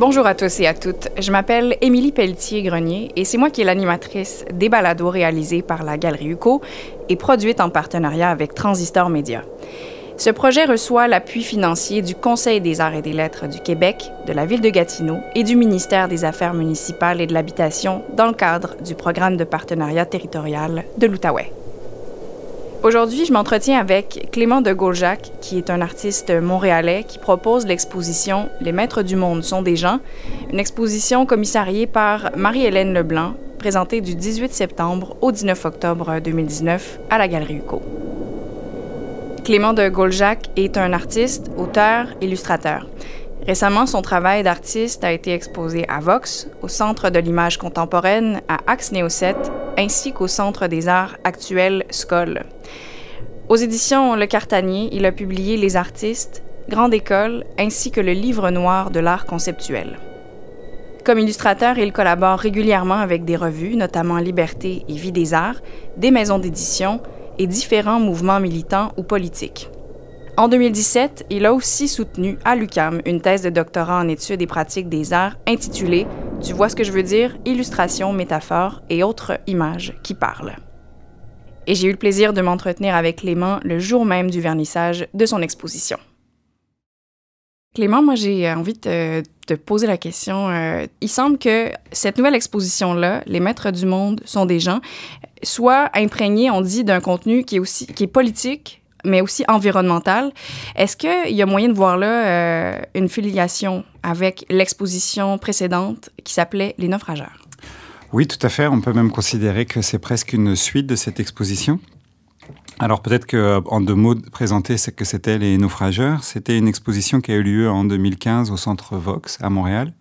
Bonjour à tous et à toutes. Je m'appelle Émilie Pelletier-Grenier et c'est moi qui est l'animatrice des balados réalisés par la Galerie UCO et produite en partenariat avec Transistor Média. Ce projet reçoit l'appui financier du Conseil des arts et des lettres du Québec, de la ville de Gatineau et du ministère des Affaires municipales et de l'Habitation dans le cadre du programme de partenariat territorial de l'Outaouais. Aujourd'hui, je m'entretiens avec Clément de Gauljac, qui est un artiste montréalais qui propose l'exposition Les Maîtres du Monde sont des gens, une exposition commissariée par Marie-Hélène Leblanc, présentée du 18 septembre au 19 octobre 2019 à la Galerie UCO. Clément de Gauljac est un artiste, auteur, illustrateur. Récemment, son travail d'artiste a été exposé à Vox, au Centre de l'image contemporaine, à Axe Néo 7, ainsi qu'au Centre des arts actuels Skoll. Aux éditions Le Cartanier, il a publié Les artistes, Grande École, ainsi que le Livre noir de l'art conceptuel. Comme illustrateur, il collabore régulièrement avec des revues, notamment Liberté et Vie des arts, des maisons d'édition et différents mouvements militants ou politiques. En 2017, il a aussi soutenu à l'UCAM une thèse de doctorat en études et pratiques des arts intitulée Tu vois ce que je veux dire? Illustrations, métaphores et autres images qui parlent et j'ai eu le plaisir de m'entretenir avec Clément le jour même du vernissage de son exposition. Clément, moi j'ai envie de te poser la question. Euh, il semble que cette nouvelle exposition-là, Les Maîtres du Monde sont des gens, soit imprégnée, on dit, d'un contenu qui est aussi qui est politique, mais aussi environnemental. Est-ce qu'il y a moyen de voir là euh, une filiation avec l'exposition précédente qui s'appelait Les Naufrageurs? Oui, tout à fait. On peut même considérer que c'est presque une suite de cette exposition. Alors peut-être que en deux mots présenter ce que c'était les naufrageurs. C'était une exposition qui a eu lieu en 2015 au Centre Vox à Montréal.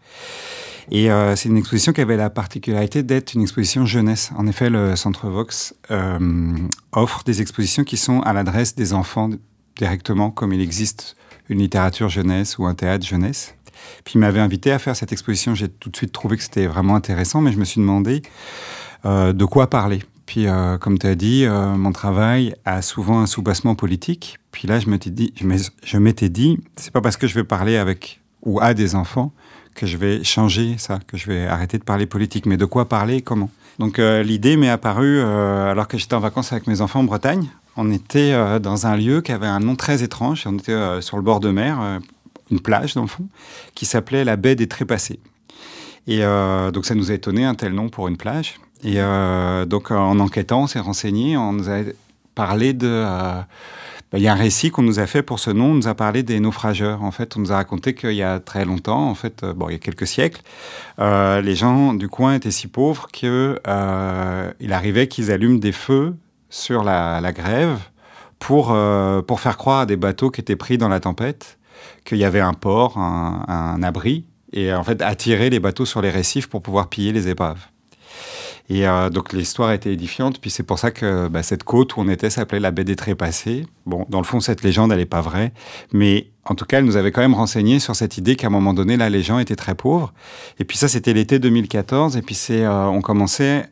Et euh, c'est une exposition qui avait la particularité d'être une exposition jeunesse. En effet, le Centre Vox euh, offre des expositions qui sont à l'adresse des enfants directement, comme il existe une littérature jeunesse ou un théâtre jeunesse. Puis il m'avait invité à faire cette exposition. J'ai tout de suite trouvé que c'était vraiment intéressant, mais je me suis demandé euh, de quoi parler. Puis, comme tu as dit, mon travail a souvent un soubassement politique. Puis là, je m'étais dit, je m'étais dit, c'est pas parce que je vais parler avec ou à des enfants que je vais changer ça, que je vais arrêter de parler politique. Mais de quoi parler? Et comment? Donc, l'idée m'est apparue alors que j'étais en vacances avec mes enfants en Bretagne. On était dans un lieu qui avait un nom très étrange. On était sur le bord de mer, une plage dans le fond, qui s'appelait la baie des Trépassés. Et euh, donc ça nous a étonné un tel nom pour une plage. Et euh, donc en enquêtant, on s'est renseigné, on nous a Euh, bah, il y a un récit qu'on nous a fait pour ce nom, on nous a parlé des naufrageurs. En fait, on nous a raconté qu'il y a très longtemps, en fait, bon, il y a quelques siècles, les gens du coin étaient si pauvres qu'il arrivait qu'ils allument des feux sur la, grève pour, pour faire croire à des bateaux qui étaient pris dans la tempête qu'il y avait un port, un, abri, et en fait attirer les bateaux sur les récifs pour pouvoir piller les épaves. Et euh, donc l'histoire était édifiante, puis c'est pour ça que bah, cette côte où on était s'appelait la baie des Trépassés. Bon, dans le fond, cette légende, elle n'est pas vraie, mais en tout cas, elle nous avait quand même renseigné sur cette idée qu'à un moment donné, là, les gens étaient très pauvres. Et puis ça, c'était l'été 2014, et puis c'est, euh, on commençait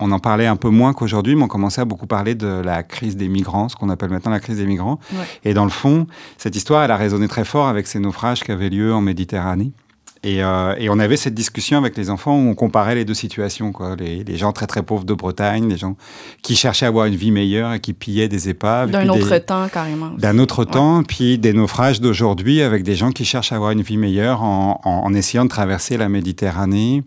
on en parlait un peu moins qu'aujourd'hui, mais on commençait à beaucoup parler de la crise des migrants, ce qu'on appelle maintenant la crise des migrants. Et dans le fond, cette histoire, elle a résonné très fort avec ces naufrages qui avaient lieu en Méditerranée. Et, euh, on avait cette discussion avec les enfants où on comparait les deux situations. Quoi. Les, gens très très pauvres de Bretagne, les gens qui cherchaient à avoir une vie meilleure et qui pillaient des épaves. D'un autre temps, carrément. D'un autre temps, puis des naufrages d'aujourd'hui avec des gens qui cherchent à avoir une vie meilleure en, en essayant de traverser la Méditerranée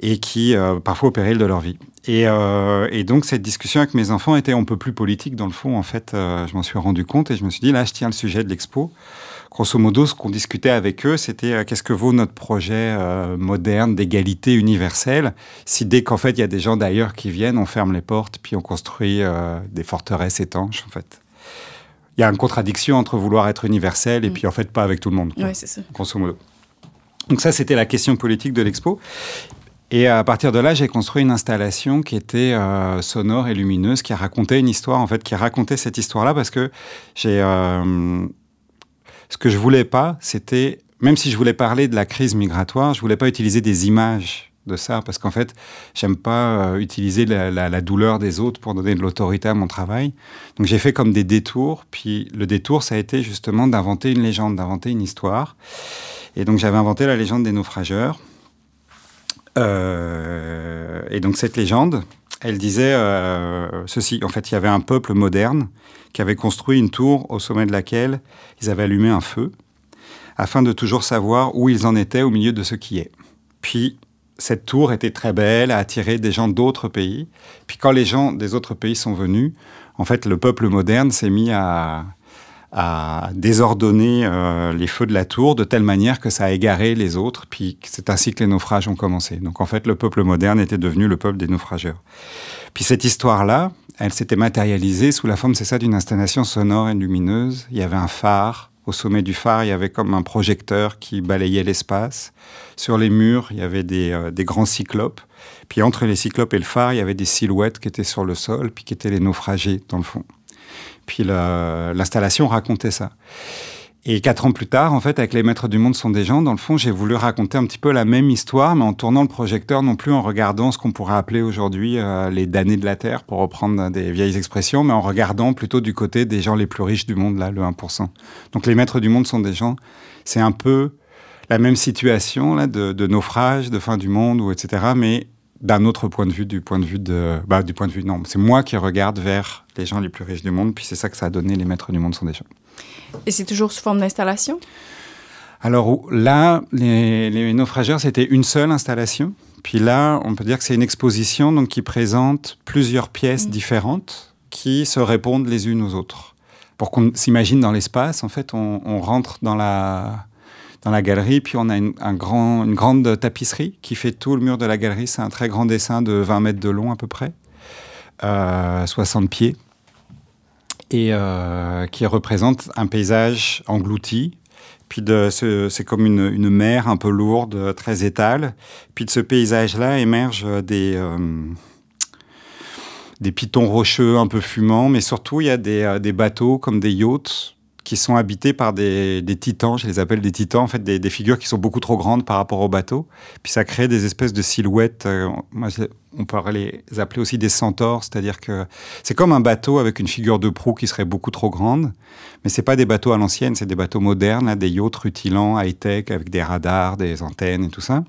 et qui, euh, parfois au péril de leur vie. Euh, et, donc cette discussion avec mes enfants était un peu plus politique dans le fond. En fait, je m'en suis rendu compte et je me suis dit là, je tiens le sujet de l'expo. Grosso modo, ce qu'on discutait avec eux, c'était qu'est-ce que vaut notre projet moderne d'égalité universelle si dès qu'en fait il y a des gens d'ailleurs qui viennent, on ferme les portes puis on construit des forteresses étanches en fait. Il y a une contradiction entre vouloir être universel et mm. puis en fait pas avec tout le monde. Oui, c'est ça. Grosso modo. Donc ça, c'était la question politique de l'expo. Et à partir de là, j'ai construit une installation qui était euh, sonore et lumineuse, qui racontait une histoire, en fait, qui racontait cette histoire-là, parce que j'ai. Euh, ce que je voulais pas, c'était. Même si je voulais parler de la crise migratoire, je voulais pas utiliser des images de ça, parce qu'en fait, j'aime pas euh, utiliser la, douleur des autres pour donner de l'autorité à mon travail. Donc j'ai fait comme des détours, puis le détour, ça a été justement d'inventer une légende, d'inventer une histoire. Et donc j'avais inventé la légende des naufrageurs. Euh, et donc cette légende, elle disait euh, ceci. En fait, il y avait un peuple moderne qui avait construit une tour au sommet de laquelle ils avaient allumé un feu afin de toujours savoir où ils en étaient au milieu de ce qui est. Puis cette tour était très belle, a attiré des gens d'autres pays. Puis quand les gens des autres pays sont venus, en fait, le peuple moderne s'est mis à, à désordonner euh, les feux de la tour de telle manière que ça a égaré les autres, puis c'est ainsi que les naufrages ont commencé. Donc en fait, le peuple moderne était devenu le peuple des naufrageurs. Puis cette histoire-là, elle s'était matérialisée sous la forme, c'est ça, d'une installation sonore et lumineuse. Il y avait un phare. Au sommet du phare, il y avait comme un projecteur qui balayait l'espace. Sur les murs, il y avait des, euh, des grands cyclopes. Puis entre les cyclopes et le phare, il y avait des silhouettes qui étaient sur le sol, puis qui étaient les naufragés dans le fond. Puis l'installation racontait ça. Et quatre ans plus tard, en fait, avec Les Maîtres du Monde sont des gens, dans le fond, j'ai voulu raconter un petit peu la même histoire, mais en tournant le projecteur non plus en regardant ce qu'on pourrait appeler aujourd'hui euh, les damnés de la Terre, pour reprendre des vieilles expressions, mais en regardant plutôt du côté des gens les plus riches du monde, là, le 1%. Donc Les Maîtres du Monde sont des gens, c'est un peu la même situation là, de, de naufrage, de fin du monde, ou etc., mais d'un autre point de vue, du point de vue de, bah, du point de vue non, c'est moi qui regarde vers les gens les plus riches du monde, puis c'est ça que ça a donné les maîtres du monde sont des gens. Et c'est toujours sous forme d'installation? Alors là, les, naufrageurs c'était une seule installation, puis là on peut dire que c'est une exposition donc qui présente plusieurs pièces mmh. différentes qui se répondent les unes aux autres. Pour qu'on s'imagine dans l'espace, en fait, on rentre dans la dans la galerie. Puis on a une, un grand, une grande tapisserie qui fait tout le mur de la galerie. C'est un très grand dessin de 20 mètres de long à peu près, 60 euh, pieds, et euh, qui représente un paysage englouti. Puis c'est comme une, mer un peu lourde, très étale. Puis de ce paysage-là émergent des, euh, pitons rocheux un peu fumants, mais surtout il y a des bateaux comme des yachts qui sont habités par des, titans, je les appelle des titans, en fait des, figures qui sont beaucoup trop grandes par rapport au bateau. Puis ça crée des espèces de silhouettes, euh, on pourrait les appeler aussi des centaures, c'est-à-dire que c'est comme un bateau avec une figure de proue qui serait beaucoup trop grande, mais c'est pas des bateaux à l'ancienne, c'est des bateaux modernes, des yachts rutilants, high-tech, avec des radars, des antennes et tout ça,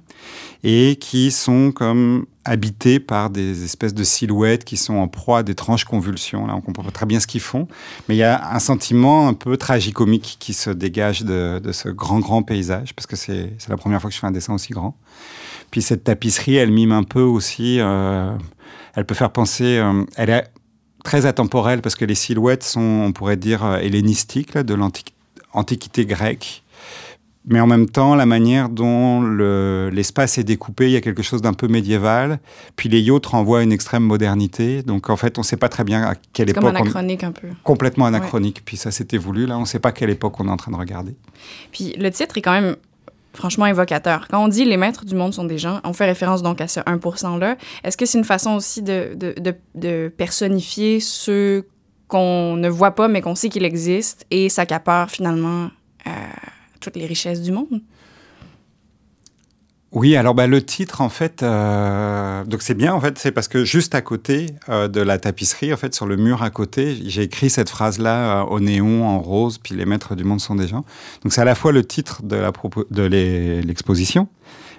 et qui sont comme habités par des espèces de silhouettes qui sont en proie à d'étranges convulsions. Là, on comprend pas très bien ce qu'ils font, mais il y a un sentiment un peu tragicomique qui se dégage de, de ce grand, grand paysage, parce que c'est la première fois que je fais un dessin aussi grand. Puis cette tapisserie, elle mime un peu aussi, euh, elle peut faire penser, euh, elle est très atemporelle parce que les silhouettes sont, on pourrait dire, euh, hellénistiques de l'antiquité grecque. Mais en même temps, la manière dont l'espace est découpé, il y a quelque chose d'un peu médiéval. Puis les yachts renvoient à une extrême modernité. Donc en fait, on ne sait pas très bien à quelle époque. comme anachronique un peu. Complètement anachronique. Puis ça s'était voulu. Là, on ne sait pas quelle époque on est en train de regarder. Puis le titre est quand même franchement évocateur. Quand on dit les maîtres du monde sont des gens, on fait référence donc à ce 1%-là. Est-ce que c'est une façon aussi de, de, de, personnifier ceux qu'on ne voit pas mais qu'on sait qu'ils existent et s'accaparent finalement euh, toutes les richesses du monde? Oui, alors bah, le titre, en fait, euh, donc c'est bien, en fait, c'est parce que juste à côté euh, de la tapisserie, en fait, sur le mur à côté, j'ai écrit cette phrase-là euh, au néon, en rose, puis les maîtres du monde sont des gens. Donc c'est à la fois le titre de l'exposition,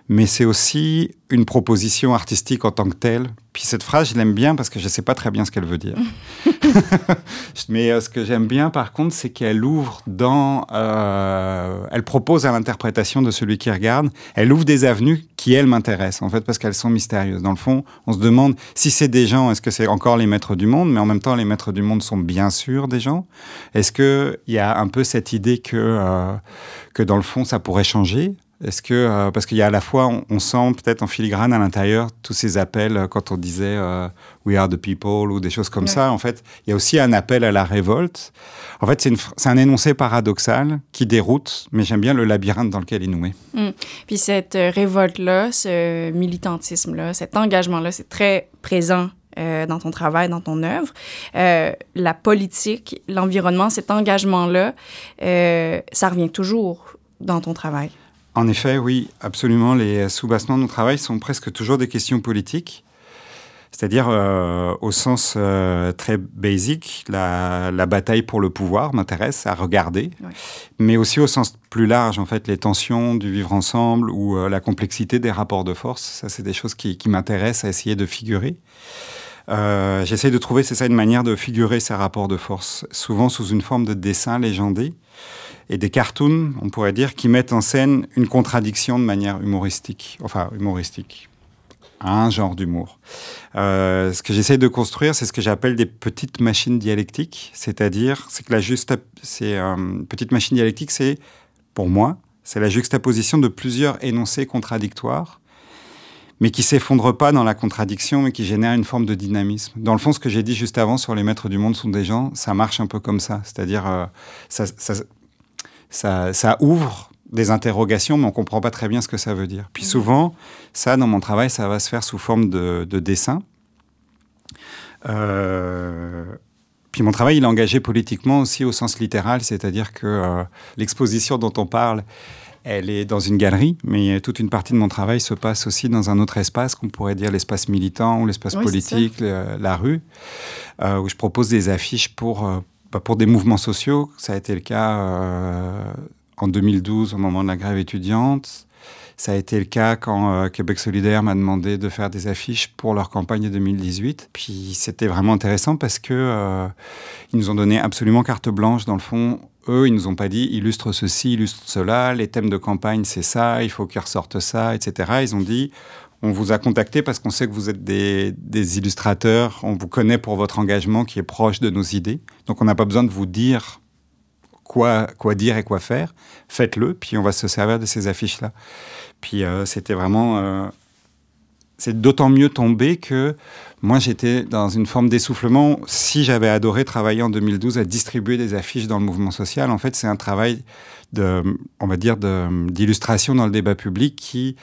mais c'est aussi une proposition artistique en tant que telle. Puis cette phrase, je l'aime bien parce que je ne sais pas très bien ce qu'elle veut dire. Mais euh, ce que j'aime bien, par contre, c'est qu'elle ouvre dans... Euh, elle propose à l'interprétation de celui qui regarde, elle ouvre des avenues qui, elles, m'intéressent, en fait, parce qu'elles sont mystérieuses. Dans le fond, on se demande si c'est des gens, est-ce que c'est encore les maîtres du monde Mais en même temps, les maîtres du monde sont bien sûr des gens. Est-ce qu'il y a un peu cette idée que, euh, que, dans le fond, ça pourrait changer? Est-ce que euh, parce qu'il y a à la fois on, sent peut-être en filigrane à l'intérieur tous ces appels euh, quand on disait euh, We are the people ou des choses comme ça. En fait, il y a aussi un appel à la révolte. En fait, c'est un énoncé paradoxal qui déroute, mais j'aime bien le labyrinthe dans lequel il nous met. Mmh. Puis cette révolte là, ce militantisme là, cet engagement là, c'est très présent dans ton travail, dans ton œuvre. la politique, l'environnement, cet engagement-là, ça revient toujours dans ton travail. En effet, oui, absolument. Les sous-bassements de mon travail sont presque toujours des questions politiques. C'est-à-dire, euh, au sens euh, très basique, la, bataille pour le pouvoir m'intéresse à regarder, mais aussi au sens plus large, en fait, les tensions du vivre ensemble ou euh, la complexité des rapports de force. Ça, c'est des choses qui, qui m'intéressent à essayer de figurer. J'essaie de trouver, c'est ça, une manière de figurer ces rapports de force, souvent sous une forme de dessin légendé et des cartoons, on pourrait dire, qui mettent en scène une contradiction de manière humoristique, enfin humoristique, un genre d'humour. Euh, ce que j'essaie de construire, c'est ce que j'appelle des petites machines dialectiques, c'est-à-dire, c'est que la juste, c'est euh, petite machine dialectique, c'est pour moi, c'est la juxtaposition de plusieurs énoncés contradictoires, mais qui s'effondrent pas dans la contradiction, mais qui génèrent une forme de dynamisme. Dans le fond, ce que j'ai dit juste avant sur les maîtres du monde sont des gens, ça marche un peu comme ça, c'est-à-dire, euh, ça, ça ouvre des interrogations, mais on comprend pas très bien ce que ça veut dire. Puis souvent, ça, dans mon travail, ça va se faire sous forme de, dessin. Euh, puis mon travail, il est engagé politiquement aussi au sens littéral, c'est-à-dire que euh, l'exposition dont on parle, elle est dans une galerie, mais toute une partie de mon travail se passe aussi dans un autre espace qu'on pourrait dire l'espace militant ou l'espace politique, la, rue, euh, où je propose des affiches pour, pour des mouvements sociaux. Ça a été le cas en 2012 au moment de la grève étudiante. Ça a été le cas quand euh, Québec solidaire m'a demandé de faire des affiches pour leur campagne de 2018. Puis c'était vraiment intéressant parce que euh, ils nous ont donné absolument carte blanche dans le fond. Eux, ils nous ont pas dit illustre ceci, illustre cela, les thèmes de campagne c'est ça, il faut qu'ils ressortent ça, etc. Ils ont dit on vous a contacté parce qu'on sait que vous êtes des, illustrateurs, on vous connaît pour votre engagement qui est proche de nos idées. Donc on n'a pas besoin de vous dire quoi, quoi dire et quoi faire, faites-le, puis on va se servir de ces affiches-là. Puis euh, c'était vraiment... Euh, c'est d'autant mieux tombé que moi j'étais dans une forme d'essoufflement. Si j'avais adoré travailler en 2012 à distribuer des affiches dans le mouvement social, en fait c'est un travail de, on va dire, d'illustration dans le débat public qui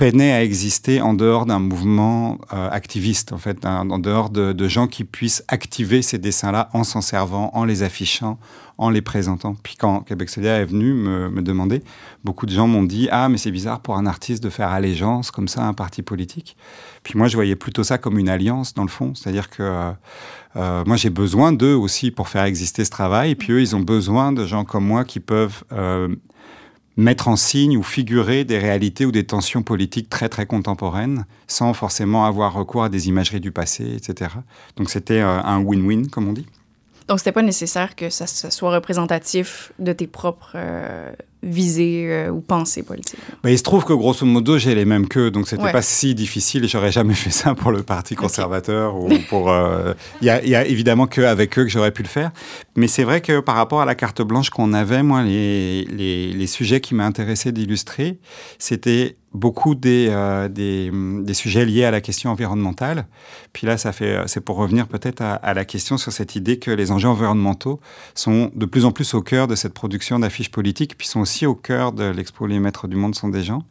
peinait à exister en dehors d'un mouvement euh, activiste, en fait, en dehors de, gens qui puissent activer ces dessins-là en s'en servant, en les affichant, en les présentant. Puis quand Québec solidaire est venu me, demander, beaucoup de gens m'ont dit Ah, mais c'est bizarre pour un artiste de faire allégeance comme ça à un parti politique. Puis moi, je voyais plutôt ça comme une alliance, dans le fond. C'est-à-dire que euh, euh moi, j'ai besoin d'eux aussi pour faire exister ce travail. Et puis eux, ils ont besoin de gens comme moi qui peuvent mettre en signe ou figurer des réalités ou des tensions politiques très très contemporaines sans forcément avoir recours à des imageries du passé, etc. Donc c'était euh, un win-win, comme on dit. Donc c'était pas nécessaire que ça, soit représentatif de tes propres euh, visée euh, ou pensée politique. il se trouve que grosso modo, j'ai les mêmes qu'eux, donc c'était pas si difficile et j'aurais jamais fait ça pour le Parti conservateur ou pour. Euh, il y, a, y, a évidemment qu'avec eux que j'aurais pu le faire, mais c'est vrai que par rapport à la carte blanche qu'on avait, moi, les, les, les sujets qui m'intéressaient d'illustrer, c'était beaucoup des, euh, des, des, sujets liés à la question environnementale. Puis là, ça fait, c'est pour revenir peut-être à, à, la question sur cette idée que les enjeux environnementaux sont de plus en plus au cœur de cette production d'affiches politiques, puis sont aussi au cœur de l'expo Les Maîtres du Monde sont des gens.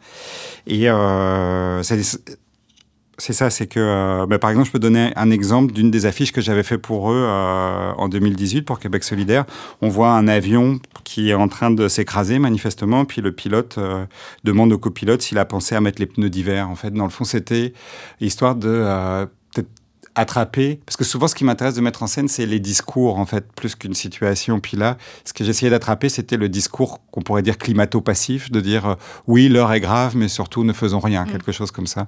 Et euh, c'est ça, c'est que, euh, bah, par exemple, je peux donner un exemple d'une des affiches que j'avais fait pour eux euh, en 2018 pour Québec solidaire. On voit un avion qui est en train de s'écraser manifestement, puis le pilote demande au copilote s'il a pensé à mettre les pneus d'hiver. En fait, dans le fond, c'était histoire de attraper, parce que souvent ce qui m'intéresse de mettre en scène, c'est les discours, en fait, plus qu'une situation. Puis là, ce que j'essayais d'attraper, c'était le discours qu'on pourrait dire climato-passif, de dire euh, oui, l'heure est grave, mais surtout ne faisons rien, mm. quelque chose comme ça.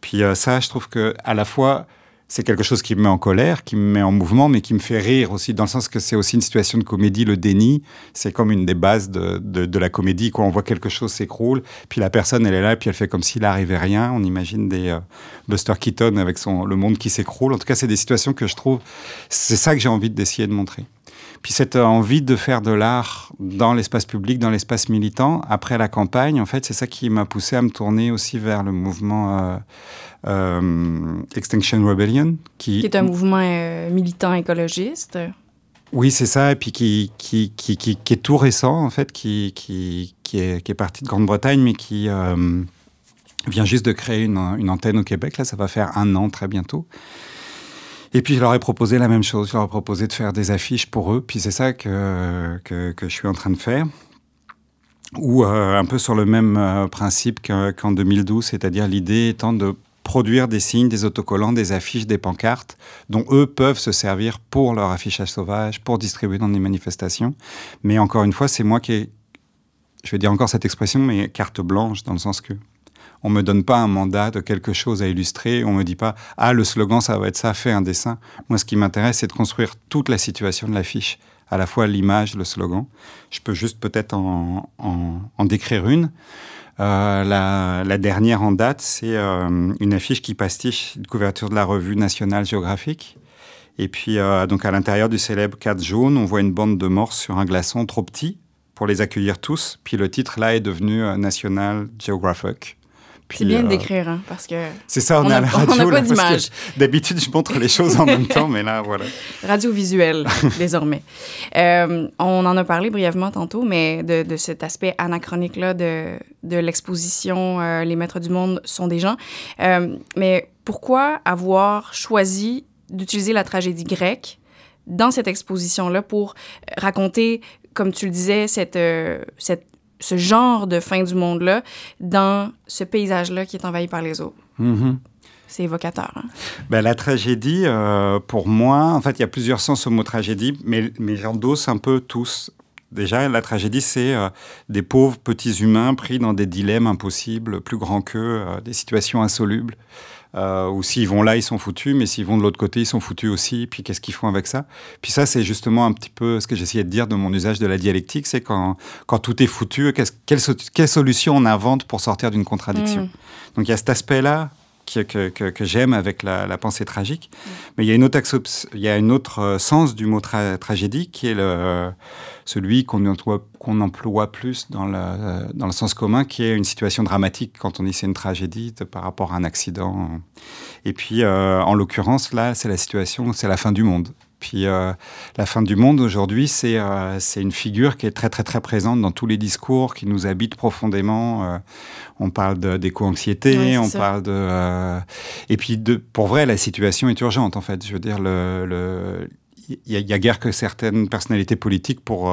Puis euh, ça, je trouve que à la fois, c'est quelque chose qui me met en colère, qui me met en mouvement, mais qui me fait rire aussi, dans le sens que c'est aussi une situation de comédie. Le déni, c'est comme une des bases de, de, la comédie. Quand on voit quelque chose s'écroule, puis la personne, elle est là, puis elle fait comme s'il n'arrivait rien. On imagine des euh, Buster Keaton avec son, le monde qui s'écroule. En tout cas, c'est des situations que je trouve, c'est ça que j'ai envie d'essayer de montrer. Puis cette envie de faire de l'art dans l'espace public, dans l'espace militant, après la campagne, en fait, c'est ça qui m'a poussé à me tourner aussi vers le mouvement euh, euh, Extinction Rebellion. Qui, est un mouvement euh, militant écologiste. Oui, c'est ça, et puis qui, qui, qui, qui, est tout récent, en fait, qui, qui, qui, est, qui est parti de Grande-Bretagne, mais qui vient juste de créer une, une antenne au Québec. Là, ça va faire un an très bientôt. Et puis je leur ai proposé la même chose, je leur ai proposé de faire des affiches pour eux, puis c'est ça que, que, je suis en train de faire. Ou euh, un peu sur le même euh, principe qu'en 2012, c'est-à-dire l'idée étant de produire des signes, des autocollants, des affiches, des pancartes, dont eux peuvent se servir pour leur affichage sauvage, pour distribuer dans des manifestations. Mais encore une fois, c'est moi qui ai, je vais dire encore cette expression, mais carte blanche, dans le sens que on me donne pas un mandat de quelque chose à illustrer. On me dit pas ah le slogan ça va être ça, fais un dessin. Moi ce qui m'intéresse c'est de construire toute la situation de l'affiche, à la fois l'image, le slogan. Je peux juste peut-être en, décrire une. Euh, la, dernière en date, c'est euh, une affiche qui pastiche une couverture de la revue nationale géographique. Et puis, euh, donc à l'intérieur du célèbre cadre jaune, on voit une bande de morses sur un glaçon trop petit pour les accueillir tous. Puis le titre là est devenu National Geographic. C'est bien de décrire, hein, parce que. C'est ça, on, a, la radio. On pas d'image. D'habitude, je montre les choses en même temps, mais là, voilà. Radio visuelle, désormais. Euh, on en a parlé brièvement tantôt, mais de, de cet aspect anachronique-là de, de l'exposition euh, Les Maîtres du Monde sont des gens. Euh, mais pourquoi avoir choisi d'utiliser la tragédie grecque dans cette exposition-là pour raconter, comme tu le disais, cette, cette ce genre de fin du monde-là dans ce paysage-là qui est envahi par les eaux. Mm-hmm. C'est évocateur. Hein? Ben, la tragédie, euh, pour moi, en fait, il y a plusieurs sens au mot tragédie, mais, mais j'endosse un peu tous. Déjà, la tragédie, c'est euh, des pauvres petits humains pris dans des dilemmes impossibles, plus grands qu'eux, euh, des situations insolubles. Euh, ou s'ils vont là, ils sont foutus, mais s'ils vont de l'autre côté, ils sont foutus aussi. Puis qu'est-ce qu'ils font avec ça? Puis ça, c'est justement un petit peu ce que j'essayais de dire de mon usage de la dialectique, c'est quand, quand tout est foutu, quelle, quelle, solution on invente pour sortir d'une contradiction? Mm. Donc il y a cet aspect-là que, j'aime avec la, pensée tragique. Mais il y a une autre, euh, sens du mot tragédie qui est le, celui qu'on emploie, emploie plus dans le, dans le sens commun, qui est une situation dramatique quand on dit c'est une tragédie par rapport à un accident. Et puis, euh, en l'occurrence, là, c'est la situation, c'est la fin du monde. Puis euh, la fin du monde aujourd'hui, c'est euh, une figure qui est très très très présente dans tous les discours, qui nous habite profondément. Euh, on parle d'éco-anxiété, on parle de et puis de pour vrai la situation est urgente en fait. Je veux dire le il y, a guère que certaines personnalités politiques pour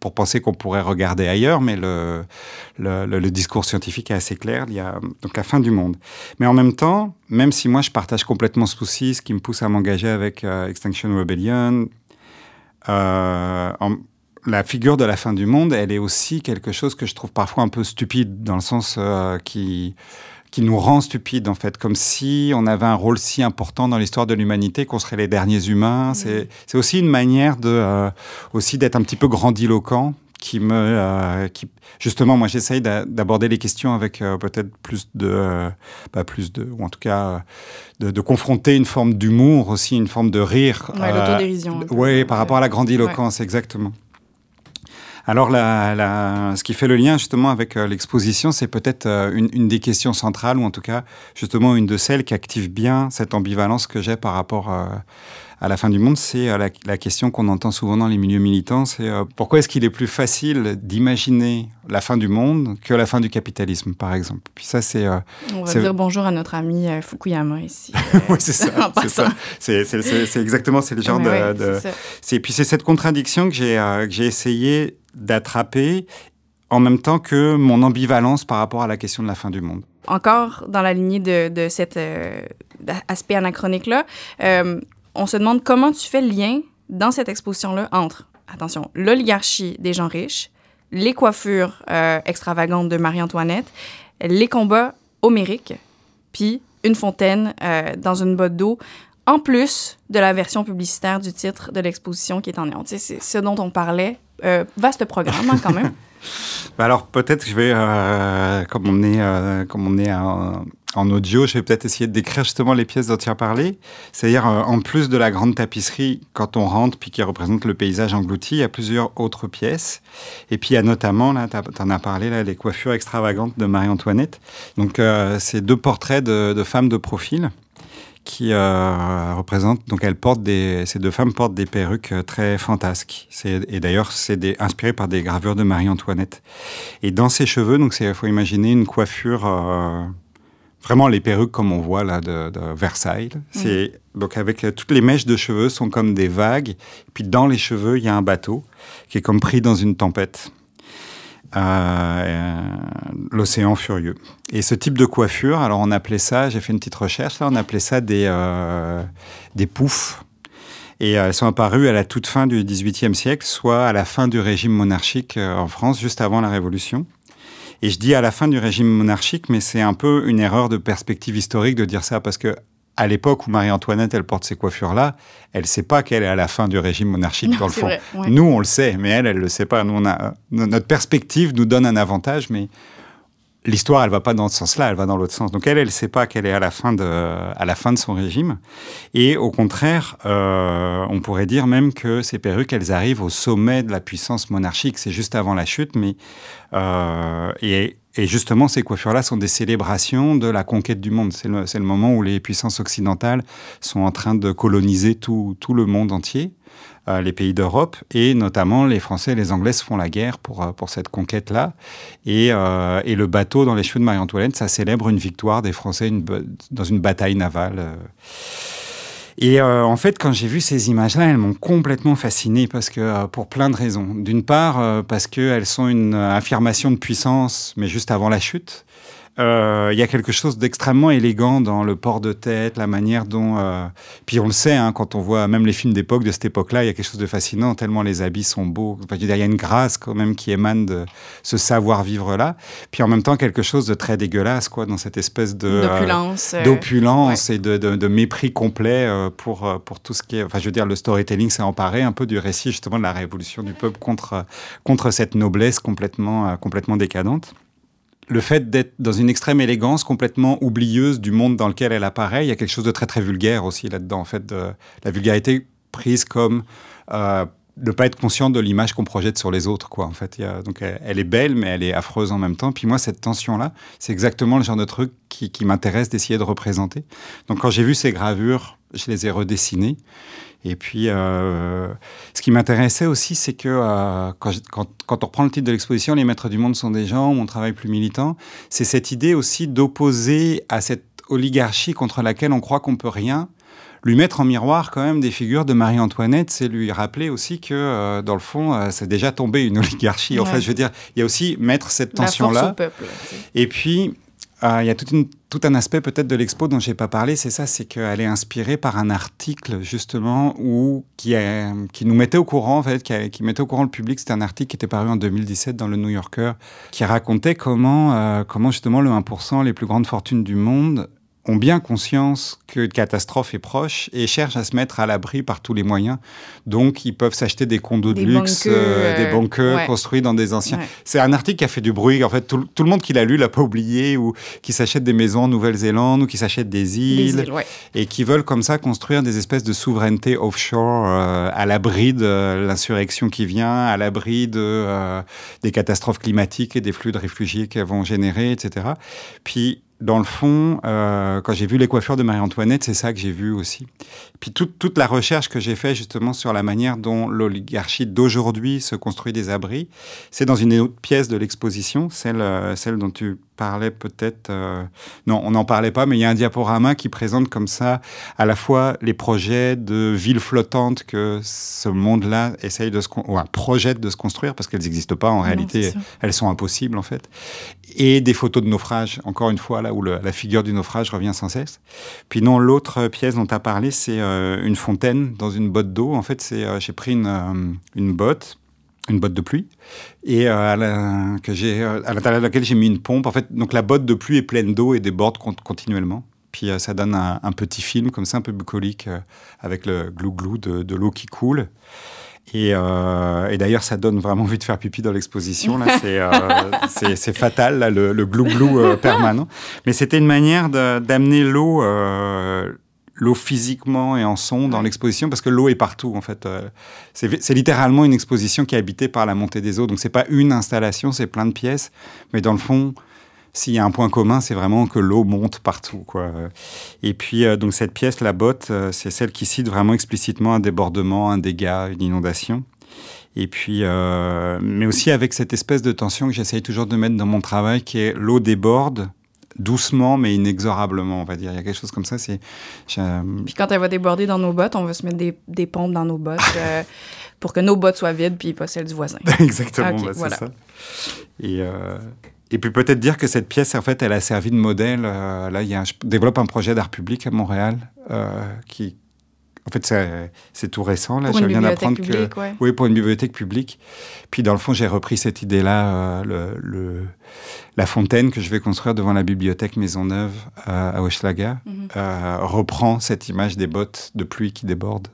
pour penser qu'on pourrait regarder ailleurs, mais le, le, discours scientifique est assez clair. Il y a donc la fin du monde. Mais en même temps, même si moi je partage complètement ce souci, ce qui me pousse à m'engager avec euh, Extinction Rebellion, euh, la figure de la fin du monde, elle est aussi quelque chose que je trouve parfois un peu stupide, dans le sens euh, qui qui nous rend stupides, en fait, comme si on avait un rôle si important dans l'histoire de l'humanité qu'on serait les derniers humains. Mm. C'est aussi une manière de, euh, aussi d'être un petit peu grandiloquent qui me euh, qui justement moi j'essaye d'aborder les questions avec euh, peut-être plus de pas plus de ou en tout cas de, confronter une forme d'humour aussi une forme de rire ouais, l'autodérision oui par rapport à la grandiloquence exactement alors, ce qui fait le lien justement avec euh, l'exposition, c'est peut-être euh, une, des questions centrales, ou en tout cas justement une de celles qui active bien cette ambivalence que j'ai par rapport euh, à la fin du monde. C'est la, question qu'on entend souvent dans les milieux militants, c'est pourquoi est-ce qu'il est plus facile d'imaginer la fin du monde que la fin du capitalisme, par exemple? Puis ça, c'est... On va dire bonjour à notre ami Fukuyama ici. oui, c'est ça. c'est exactement, c'est le genre de... de... Puis c'est cette contradiction que j'ai essayé d'attraper en même temps que mon ambivalence par rapport à la question de la fin du monde. Encore dans la lignée de, cet euh, aspect anachronique-là, euh, on se demande comment tu fais le lien dans cette exposition-là entre, attention, l'oligarchie des gens riches, les coiffures euh, extravagantes de Marie-Antoinette, les combats homériques, puis une fontaine dans une botte d'eau, en plus de la version publicitaire du titre de l'exposition qui est en néant. C'est ce dont on parlait euh, vaste programme hein, quand même. Bah alors peut-être que je vais, euh, comme on est, euh, comme on est en, audio, je vais peut-être essayer de décrire justement les pièces dont tu as parlé. C'est-à-dire, en plus de la grande tapisserie, quand on rentre, puis qui représente le paysage englouti, il y a plusieurs autres pièces. Et puis il y a notamment, là, tu en as parlé, là, les coiffures extravagantes de Marie-Antoinette. Donc c'est deux portraits de, de femmes de profil qui euh, représente donc elle porte des ces deux femmes portent des perruques euh, très fantasques. Et d'ailleurs c'est inspiré par des gravures de Marie-Antoinette. Et dans ses cheveux donc c'est faut imaginer une coiffure euh, vraiment les perruques comme on voit là de, Versailles. C'est donc avec toutes les mèches de cheveux sont comme des vagues. Et puis dans les cheveux il y a un bateau qui est comme pris dans une tempête l'océan furieux. Et ce type de coiffure, alors on appelait ça, j'ai fait une petite recherche là, on appelait ça des, des poufs. Et elles sont apparues à la toute fin du XVIIIe siècle, soit à la fin du régime monarchique en France, juste avant la Révolution. Et je dis à la fin du régime monarchique, mais c'est un peu une erreur de perspective historique de dire ça, parce que à l'époque où Marie-Antoinette, elle porte ces coiffures-là, elle ne sait pas qu'elle est à la fin du régime monarchique, dans le fond. Nous, on le sait, mais elle, elle ne le sait pas. Nous, on a, notre perspective nous donne un avantage, mais l'histoire, elle va pas dans ce sens-là, elle va dans l'autre sens. Donc elle, elle ne sait pas qu'elle est à la fin de, à la fin de son régime. Et au contraire, euh, on pourrait dire même que ces perruques, elles arrivent au sommet de la puissance monarchique. C'est juste avant la chute, mais euh, et, et, justement, ces coiffures-là sont des célébrations de la conquête du monde. C'est le, le, moment où les puissances occidentales sont en train de coloniser tout, tout le monde entier. Euh, les pays d'Europe, et notamment les Français et les Anglais se font la guerre pour, euh, pour cette conquête-là. Et, euh, et, le bateau dans les cheveux de Marie-Antoinette, ça célèbre une victoire des Français dans une bataille navale. Et en fait, quand j'ai vu ces images-là, elles m'ont complètement fasciné parce que pour plein de raisons. D'une part, parce qu'elles sont une affirmation de puissance, mais juste avant la chute. Euh, il y a quelque chose d'extrêmement élégant dans le port de tête, la manière dont. Euh, puis on le sait, hein, quand on voit même les films d'époque de cette époque-là, il y a quelque chose de fascinant, tellement les habits sont beaux. il y a une grâce quand même qui émane de ce savoir-vivre-là. Puis en même temps, quelque chose de très dégueulasse, quoi, dans cette espèce de. Euh, d'opulence. D'opulence et de, de, de, mépris complet pour, pour tout ce qui est. Enfin, je veux dire, le storytelling s'est emparé un peu du récit, justement, de la révolution du peuple contre, contre cette noblesse complètement, complètement décadente le fait d'être dans une extrême élégance, complètement oublieuse du monde dans lequel elle apparaît, il y a quelque chose de très très vulgaire aussi là-dedans. En fait, de, la vulgarité prise comme euh, ne pas être conscient de l'image qu'on projette sur les autres, quoi. En fait, donc elle, est belle, mais elle est affreuse en même temps. Puis moi, cette tension-là, c'est exactement le genre de truc qui, qui m'intéresse d'essayer de représenter. Donc quand j'ai vu ces gravures, je les ai redessinées. Et puis, euh, ce qui m'intéressait aussi, c'est que euh, quand, quand, quand, on reprend le titre de l'exposition, Les Maîtres du Monde sont des gens, mon travail plus militant, c'est cette idée aussi d'opposer à cette oligarchie contre laquelle on croit qu'on peut rien, lui mettre en miroir quand même des figures de Marie-Antoinette, c'est lui rappeler aussi que, euh, dans le fond, euh, c'est déjà tombé une oligarchie. En fait, je veux dire, il y a aussi mettre cette tension-là. Et puis, euh, il y a toute une, tout un aspect peut-être de l'expo dont j'ai pas parlé, c'est ça, c'est qu'elle est inspirée par un article justement où qui, qui nous mettait au courant en fait, qui, qui mettait au courant le public. C'était un article qui était paru en 2017 dans le New Yorker, qui racontait comment euh, comment justement le 1% les plus grandes fortunes du monde ont bien conscience qu'une catastrophe est proche et cherchent à se mettre à l'abri par tous les moyens. Donc, ils peuvent s'acheter des condos de luxe, euh, des bunkers construits dans des anciens. C'est un article qui a fait du bruit. En fait, tout, le monde qui l'a lu l'a pas oublié, ou qui s'achète des maisons en Nouvelle-Zélande, ou qui s'achète des îles, et qui veulent comme ça construire des espèces de souveraineté offshore euh, à l'abri de l'insurrection qui vient, à l'abri de, euh, des catastrophes climatiques et des flux de réfugiés qu'elles vont générer, etc. Puis, dans le fond, euh, quand j'ai vu les coiffures de Marie-Antoinette, c'est ça que j'ai vu aussi. Puis toute, toute la recherche que j'ai faite justement sur la manière dont l'oligarchie d'aujourd'hui se construit des abris, c'est dans une autre pièce de l'exposition, celle, euh, celle dont tu parlais peut-être. Euh, non, on n'en parlait pas, mais il y a un diaporama qui présente comme ça à la fois les projets de villes flottantes que ce monde-là essaye de se ou un projet de se construire parce qu'elles n'existent pas en réalité, elles sont impossibles en fait, et des photos de naufrage. Encore une fois là où la figure du naufrage revient sans cesse. Puis non, l'autre pièce dont tu as parlé, c'est euh, une fontaine dans une botte d'eau. En fait, c'est euh, j'ai pris une, une botte une botte de pluie et euh, à que j'ai euh, à l'intérieur de laquelle j'ai mis une pompe. En fait, donc la botte de pluie est pleine d'eau et déborde continuellement. Puis euh, ça donne un, petit film comme ça, un peu bucolique, avec le glou-glou de, l'eau qui coule. Et, et d'ailleurs, ça donne vraiment envie de faire pipi dans l'exposition. Là, c'est fatal, là, le glou-glou permanent. Mais c'était une manière d'amener l'eau l'eau physiquement et en son dans l'exposition parce que l'eau est partout en fait. Euh, c'est littéralement une exposition qui est habitée par la montée des eaux. Donc c'est pas une installation, c'est plein de pièces, mais dans le fond, s'il y a un point commun, c'est vraiment que l'eau monte partout. Quoi. Et puis, euh, donc cette pièce, la botte, euh, c'est celle qui cite vraiment explicitement un débordement, un dégât, une inondation. Et puis, mais aussi avec cette espèce de tension que j'essaye toujours de mettre dans mon travail, qui est l'eau déborde, doucement mais inexorablement, on va dire. Il y a quelque chose comme ça. C'est. Puis quand elle va déborder dans nos bottes, on va se mettre des, des pompes dans nos bottes euh, pour que nos bottes soient vides puis pas celles du voisin. Exactement, bah, c'est ça. Et, euh, et puis peut-être dire que cette pièce, en fait, elle a servi de modèle. là, il y a je développe un projet d'art public à Montréal qui, en fait, c'est tout récent. Là, pour je viens d'apprendre que oui, pour une bibliothèque publique. Puis dans le fond, j'ai repris cette idée-là, euh, le, la fontaine que je vais construire devant la bibliothèque Maisonneuve euh, à Hochelaga mhm. euh, reprend cette image des bottes de pluie qui débordent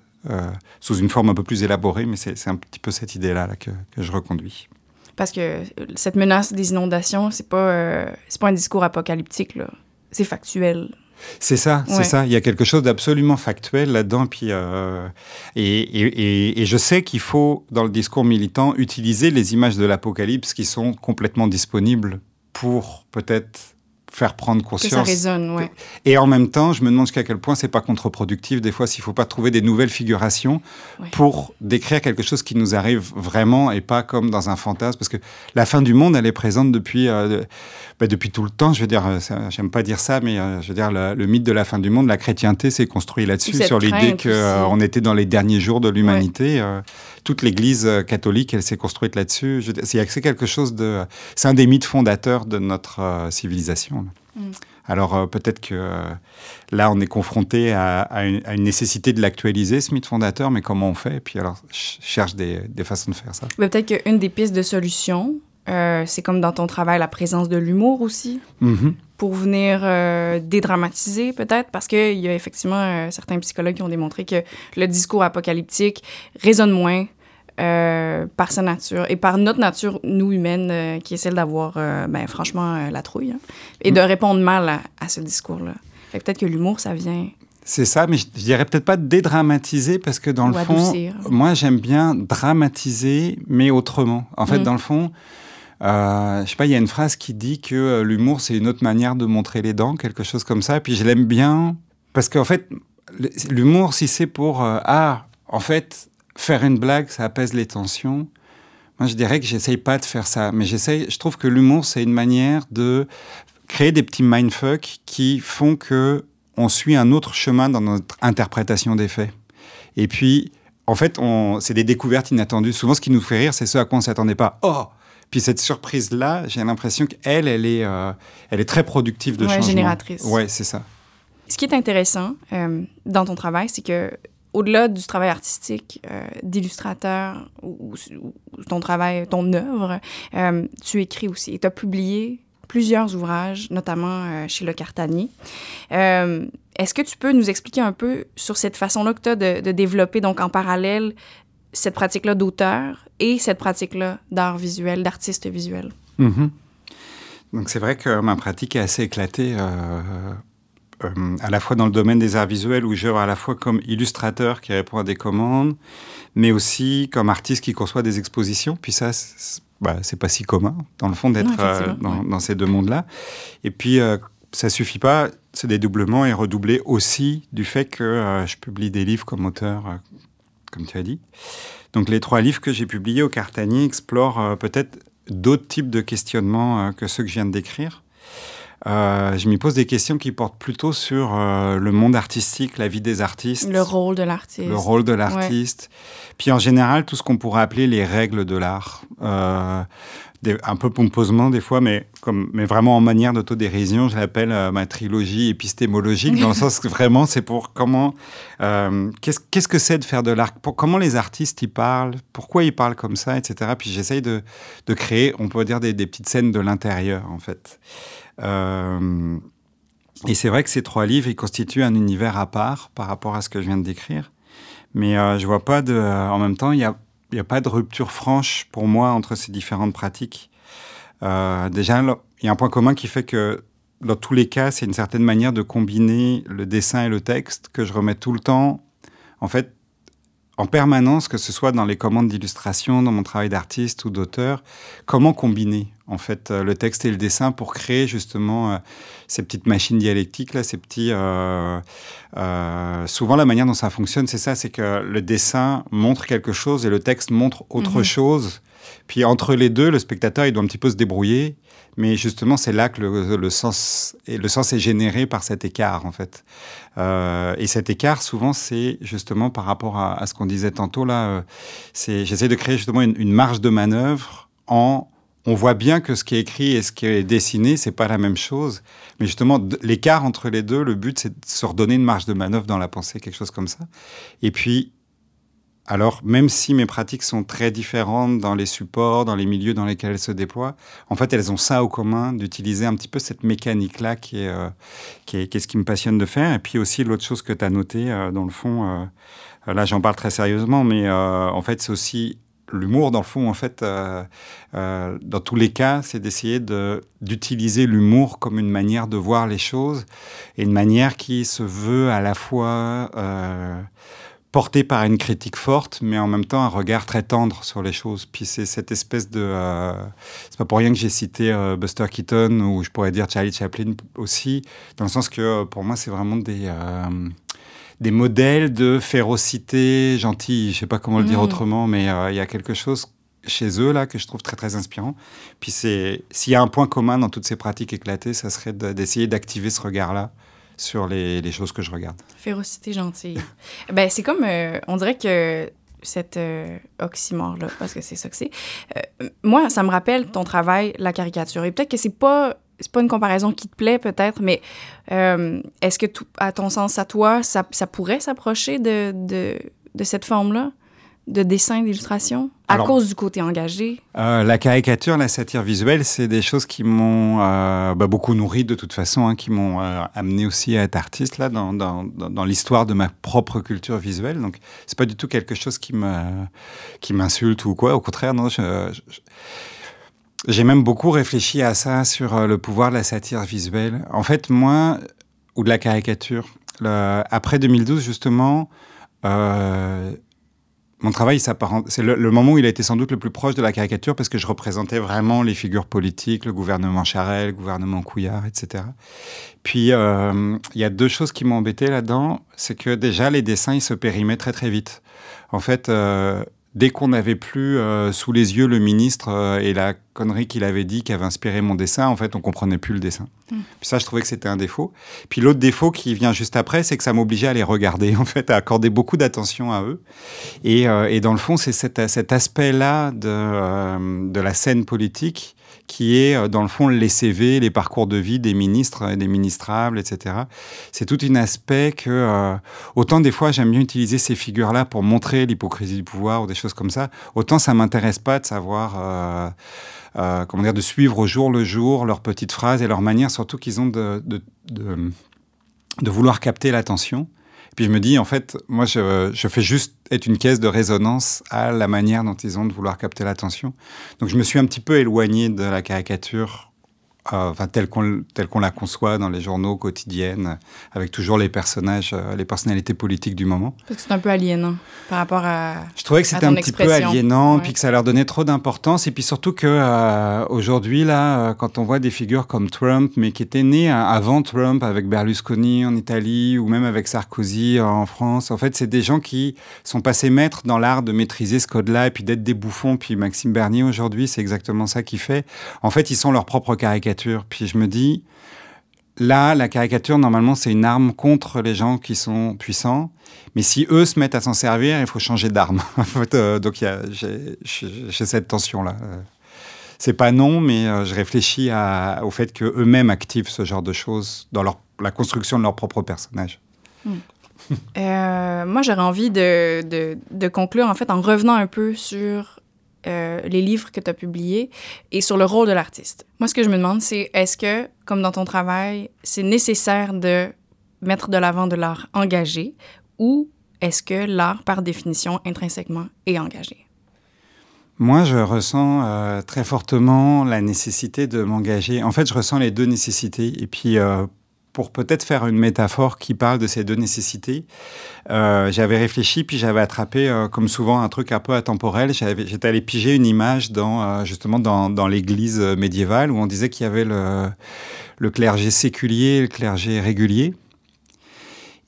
sous une forme un peu plus élaborée, mais c'est un petit peu cette idée-là là, que, que, je reconduis. Parce que cette menace des inondations, c'est pas c'est pas un discours apocalyptique là, c'est factuel. C'est ça, c'est ça. Il y a quelque chose d'absolument factuel là-dedans. Puis, euh, et, et, je sais qu'il faut, dans le discours militant, utiliser les images de l'apocalypse qui sont complètement disponibles pour peut-être faire prendre conscience. Que ça résonne, ouais. Et en même temps, je me demande jusqu'à quel point c'est pas contre-productif des fois s'il faut pas trouver des nouvelles figurations pour décrire quelque chose qui nous arrive vraiment et pas comme dans un fantasme parce que la fin du monde elle est présente depuis euh, bah, depuis tout le temps. Je veux dire, euh, j'aime pas dire ça, mais euh, je veux dire le, mythe de la fin du monde, la chrétienté s'est construit là-dessus sur l'idée que on était dans les derniers jours de l'humanité toute l'Église catholique, elle s'est construite là-dessus. C'est quelque chose de, c'est un des mythes fondateurs de notre civilisation. Mm. Alors euh, peut-être que là, on est confronté à, une, nécessité de l'actualiser, ce mythe fondateur, mais comment on fait? Et puis alors, je cherche des, façons de faire ça. peut-être qu'une des pistes de solution, c'est comme dans ton travail, la présence de l'humour aussi, mm-hmm. pour venir dédramatiser peut-être, parce qu'il y a effectivement certains psychologues qui ont démontré que le discours apocalyptique résonne moins euh, par sa nature et par notre nature, nous humaines, euh, qui est celle d'avoir, euh, ben, franchement, la trouille hein, et de mm. répondre mal à, ce discours-là. Peut-être que l'humour, ça vient. C'est ça, mais je, dirais peut-être pas dédramatiser parce que dans le fond, moi j'aime bien dramatiser, mais autrement. En fait, mm. dans le fond, je sais pas, il y a une phrase qui dit que l'humour c'est une autre manière de montrer les dents, quelque chose comme ça. Et puis je l'aime bien parce qu'en fait, l'humour, si c'est pour ah, en fait, faire une blague, ça apaise les tensions. Moi, je dirais que j'essaye pas de faire ça, mais j'essaye. Je trouve que l'humour, c'est une manière de créer des petits mindfuck qui font que on suit un autre chemin dans notre interprétation des faits. Et puis, en fait, c'est des découvertes inattendues. Souvent, ce qui nous fait rire, c'est ce à quoi on s'attendait pas. Oh, puis cette surprise-là, j'ai l'impression qu'elle, elle est, euh, elle est très productive de ouais, changement. génératrice. Ouais, c'est ça. Ce qui est intéressant euh, dans ton travail, c'est que au-delà du travail artistique euh, d'illustrateur ou, ton travail, ton œuvre, euh, tu écris aussi. Et tu as publié plusieurs ouvrages, notamment euh, chez Le Cartanier. Est-ce que tu peux nous expliquer un peu sur cette façon-là que tu as de, développer, donc en parallèle, cette pratique-là d'auteur et cette pratique-là d'art visuel, d'artiste visuel? Mm-hmm. Donc c'est vrai que ma pratique est assez éclatée euh, à la fois dans le domaine des arts visuels où j'œuvre à la fois comme illustrateur qui répond à des commandes, mais aussi comme artiste qui conçoit des expositions. Puis ça, c'est bah, pas si commun, dans le fond, d'être euh, dans, ces deux mondes-là. Et puis, euh, ça suffit pas, ce dédoublement est redoublé aussi du fait que je publie des livres comme auteur, comme tu as dit. Donc, les trois livres que j'ai publiés au Cartanier explorent peut-être d'autres types de questionnements que ceux que je viens de décrire. Euh, je m'y pose des questions qui portent plutôt sur euh, le monde artistique, la vie des artistes. Le rôle de l'artiste. Le rôle de l'artiste. Puis en général, tout ce qu'on pourrait appeler les règles de l'art. Euh, un peu pompeusement des fois, mais, comme, mais vraiment en manière d'autodérision, je l'appelle ma trilogie épistémologique, dans le sens que vraiment c'est pour comment, qu'est-ce, qu'est-ce que c'est de faire de l'art, comment les artistes y parlent, pourquoi ils parlent comme ça, etc. Puis j'essaye de, de créer, on peut dire, des, des petites scènes de l'intérieur, en fait. Euh, et c'est vrai que ces trois livres, ils constituent un univers à part par rapport à ce que je viens de décrire. Mais euh, je vois pas de. En même temps, il n'y a, a pas de rupture franche pour moi entre ces différentes pratiques. Euh, déjà, il y a un point commun qui fait que dans tous les cas, c'est une certaine manière de combiner le dessin et le texte que je remets tout le temps. En fait, en permanence, que ce soit dans les commandes d'illustration, dans mon travail d'artiste ou d'auteur, comment combiner en fait euh, le texte et le dessin pour créer justement euh, ces petites machines dialectiques là, ces petits. Euh, souvent la manière dont ça fonctionne, c'est ça, c'est que le dessin montre quelque chose et le texte montre autre mhm. chose. Puis entre les deux, le spectateur il doit un petit peu se débrouiller mais justement, c'est là que le, sens, le sens est généré par cet écart, en fait. Euh, et cet écart, souvent, c'est justement par rapport à, ce qu'on disait tantôt, là, euh, j'essaie de créer justement une, une, marge de manœuvre en on voit bien que ce qui est écrit et ce qui est dessiné, c'est pas la même chose. Mais justement, l'écart entre les deux, le but, c'est de se redonner une marge de manœuvre dans la pensée, quelque chose comme ça. Et puis, alors, même si mes pratiques sont très différentes dans les supports, dans les milieux dans lesquels elles se déploient, en fait, elles ont ça au commun d'utiliser un petit peu cette mécanique-là qui, est, euh, qui, est, ce qui me passionne de faire. Et puis aussi, l'autre chose que tu as noté, euh, dans le fond, euh, là, j'en parle très sérieusement, mais en fait, c'est aussi l'humour, dans le fond, en fait, dans tous les cas, c'est d'essayer d'utiliser l'humour comme une manière de voir les choses et une manière qui se veut à la fois porté par une critique forte, mais en même temps un regard très tendre sur les choses. Puis c'est cette espèce de... Euh, c'est pas pour rien que j'ai cité euh, Buster Keaton, ou je pourrais dire Charlie Chaplin aussi, dans le sens que euh, pour moi c'est vraiment des... des modèles de férocité gentille, je sais pas comment le dire mmh. autrement, mais il y a quelque chose chez eux là que je trouve très très inspirant. Puis c'est s'il y a un point commun dans toutes ces pratiques éclatées, ça serait d'essayer d'activer ce regard-là sur les, choses que je regarde. Férocité gentille. ben, c'est comme, euh, on dirait que cette euh, oxymore-là, parce que c'est ça que c'est, euh, moi, ça me rappelle ton travail, la caricature. Et peut-être que c'est pas, c'est pas une comparaison qui te plaît, peut-être, mais est-ce que, à ton sens, à toi, ça, ça pourrait s'approcher de, de, de cette forme-là? De dessin, d'illustration, à cause du côté engagé? euh, La caricature, la satire visuelle, c'est des choses qui m'ont euh, bah, beaucoup nourri de toute façon, hein, qui m'ont euh, amené aussi à être artiste là, dans, dans, dans l'histoire de ma propre culture visuelle. Donc, c'est pas du tout quelque chose qui me qui m'insulte ou quoi. Au contraire, non. j'ai même beaucoup réfléchi à ça sur le pouvoir de la satire visuelle. En fait, moi, ou de la caricature. après 2012, justement, euh, mon travail, c'est le, moment où il a été sans doute le plus proche de la caricature parce que je représentais vraiment les figures politiques, le gouvernement Charel, le gouvernement Couillard, etc. Puis, euh, il y a deux choses qui m'ont embêté là-dedans. C'est que déjà, les dessins, ils se périmaient très, très vite. En fait, euh, dès qu'on n'avait plus euh, sous les yeux le ministre euh, et la connerie qu'il avait dit qui avait inspiré mon dessin, en fait, on comprenait plus le dessin. Mm. Puis ça, je trouvais que c'était un défaut. Puis l'autre défaut qui vient juste après, c'est que ça m'obligeait à les regarder, en fait, à accorder beaucoup d'attention à eux. Et, euh, et, dans le fond, c'est cet, cet aspect-là de, de la scène politique qui est, euh, dans le fond, les CV, les parcours de vie des ministres et des ministrables, etc. C'est tout un aspect que, euh, autant des fois, j'aime bien utiliser ces figures-là pour montrer l'hypocrisie du pouvoir ou des choses comme ça, autant ça m'intéresse pas de savoir, euh, comment dire, de suivre au jour le jour leurs petites phrases et leur manière, surtout qu'ils ont de vouloir capter l'attention. Puis je me dis, en fait, moi, je, je, fais juste être une caisse de résonance à la manière dont ils ont de vouloir capter l'attention. Donc je me suis un petit peu éloigné de la caricature enfin, telle qu'on la conçoit dans les journaux quotidiennes, avec toujours les personnages, euh, les personnalités politiques du moment. Parce que c'est un peu aliénant par rapport à. Je trouvais que c'était un petit peu aliénant, puis que ça leur donnait trop d'importance, et puis surtout que euh, aujourd'hui là, quand on voit des figures comme Trump, mais qui étaient nées avant Trump, avec Berlusconi en Italie ou même avec Sarkozy en France, en fait, c'est des gens qui sont passés maîtres dans l'art de maîtriser ce code-là et puis d'être des bouffons. Puis Maxime Bernier aujourd'hui, c'est exactement ça qu'il fait. En fait, ils sont leur propre puis je me dis, là, la caricature, normalement, c'est une arme contre les gens qui sont puissants. Mais si eux se mettent à s'en servir, il faut changer d'arme. Euh, donc j'ai cette tension-là. C'est pas non, mais euh, je réfléchis au fait qu'eux-mêmes activent ce genre de choses dans leur, la construction de leur propre personnage. Hmm. Euh, moi, j'aurais envie de, de, de, conclure en fait en revenant un peu sur euh, les livres que tu as publiés et sur le rôle de l'artiste. Moi, ce que je me demande, c'est est-ce que, comme dans ton travail, c'est nécessaire de mettre de l'avant de l'art engagé ou est-ce que l'art, par définition, intrinsèquement, est engagé? Moi, je ressens euh, très fortement la nécessité de m'engager. En fait, je ressens les deux nécessités. Et puis, euh, pour peut-être faire une métaphore qui parle de ces deux nécessités, euh, j'avais réfléchi, puis j'avais attrapé, euh, comme souvent, un truc un peu atemporel. J'étais allé piger une image dans, euh, justement dans, l'église médiévale où on disait qu'il y avait le, le clergé séculier et le clergé régulier.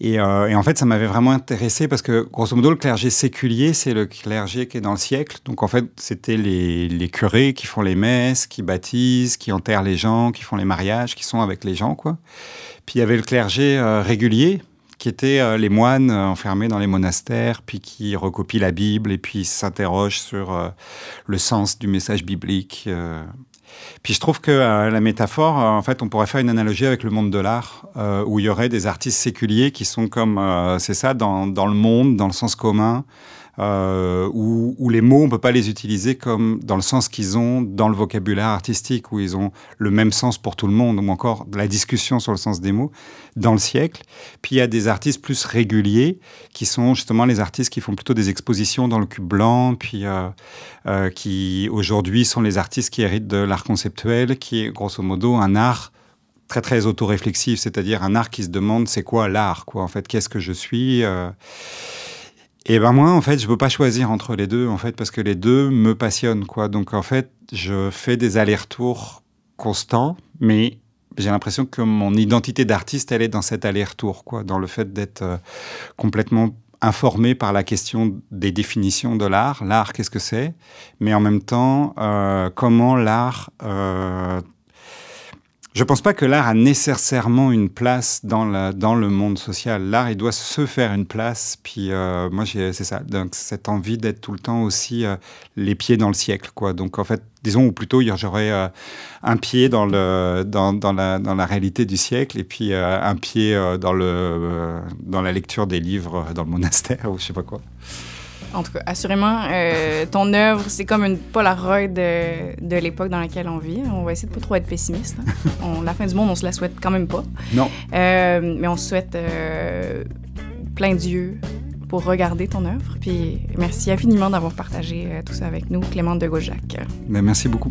Et, euh, et, en fait, ça m'avait vraiment intéressé parce que, grosso modo, le clergé séculier, c'est le clergé qui est dans le siècle. Donc, en fait, c'était les, les, curés qui font les messes, qui baptisent, qui enterrent les gens, qui font les mariages, qui sont avec les gens, quoi. Puis il y avait le clergé euh, régulier, qui étaient les moines enfermés dans les monastères, puis qui recopient la Bible et puis s'interrogent sur le sens du message biblique. Puis je trouve que la métaphore, en fait, on pourrait faire une analogie avec le monde de l'art, où il y aurait des artistes séculiers qui sont comme, c'est ça, dans, dans, le monde, dans le sens commun, euh, où, les mots, on ne peut pas les utiliser comme dans le sens qu'ils ont dans le vocabulaire artistique, où ils ont le même sens pour tout le monde, ou encore la discussion sur le sens des mots dans le siècle. Puis il y a des artistes plus réguliers, qui sont justement les artistes qui font plutôt des expositions dans le cube blanc, puis euh, euh, qui aujourd'hui sont les artistes qui héritent de l'art conceptuel, qui est grosso modo un art très très autoréflexif, c'est-à-dire un art qui se demande c'est quoi l'art, quoi en fait, qu'est-ce que je suis. Et ben moi, en fait, je peux pas choisir entre les deux, en fait, parce que les deux me passionnent, quoi. Donc en fait, je fais des allers-retours constants, mais j'ai l'impression que mon identité d'artiste, elle est dans cet aller-retour, quoi, dans le fait d'être euh, complètement informé par la question des définitions de l'art. L'art, qu'est-ce que c'est? Mais en même temps, euh, comment l'art euh, je pense pas que l'art a nécessairement une place dans, la, dans le monde social. L'art, il doit se faire une place. Puis euh, moi, c'est ça. Donc, cette envie d'être tout le temps aussi euh, les pieds dans le siècle. Donc, en fait, disons, ou plutôt, j'aurais euh, un pied dans, le, dans, la, dans la réalité du siècle et puis un pied dans, le, dans la lecture des livres dans le monastère ou je sais pas quoi. En tout cas, assurément, euh, ton œuvre, c'est comme une Polaroid de, de l'époque dans laquelle on vit. On va essayer de pas trop être pessimiste. Hein. On, la fin du monde, on se la souhaite quand même pas. Non. Euh, mais on se souhaite euh, plein d'yeux pour regarder ton œuvre. Puis merci infiniment d'avoir partagé tout ça avec nous, Clément de Gaujac. Ben, merci beaucoup.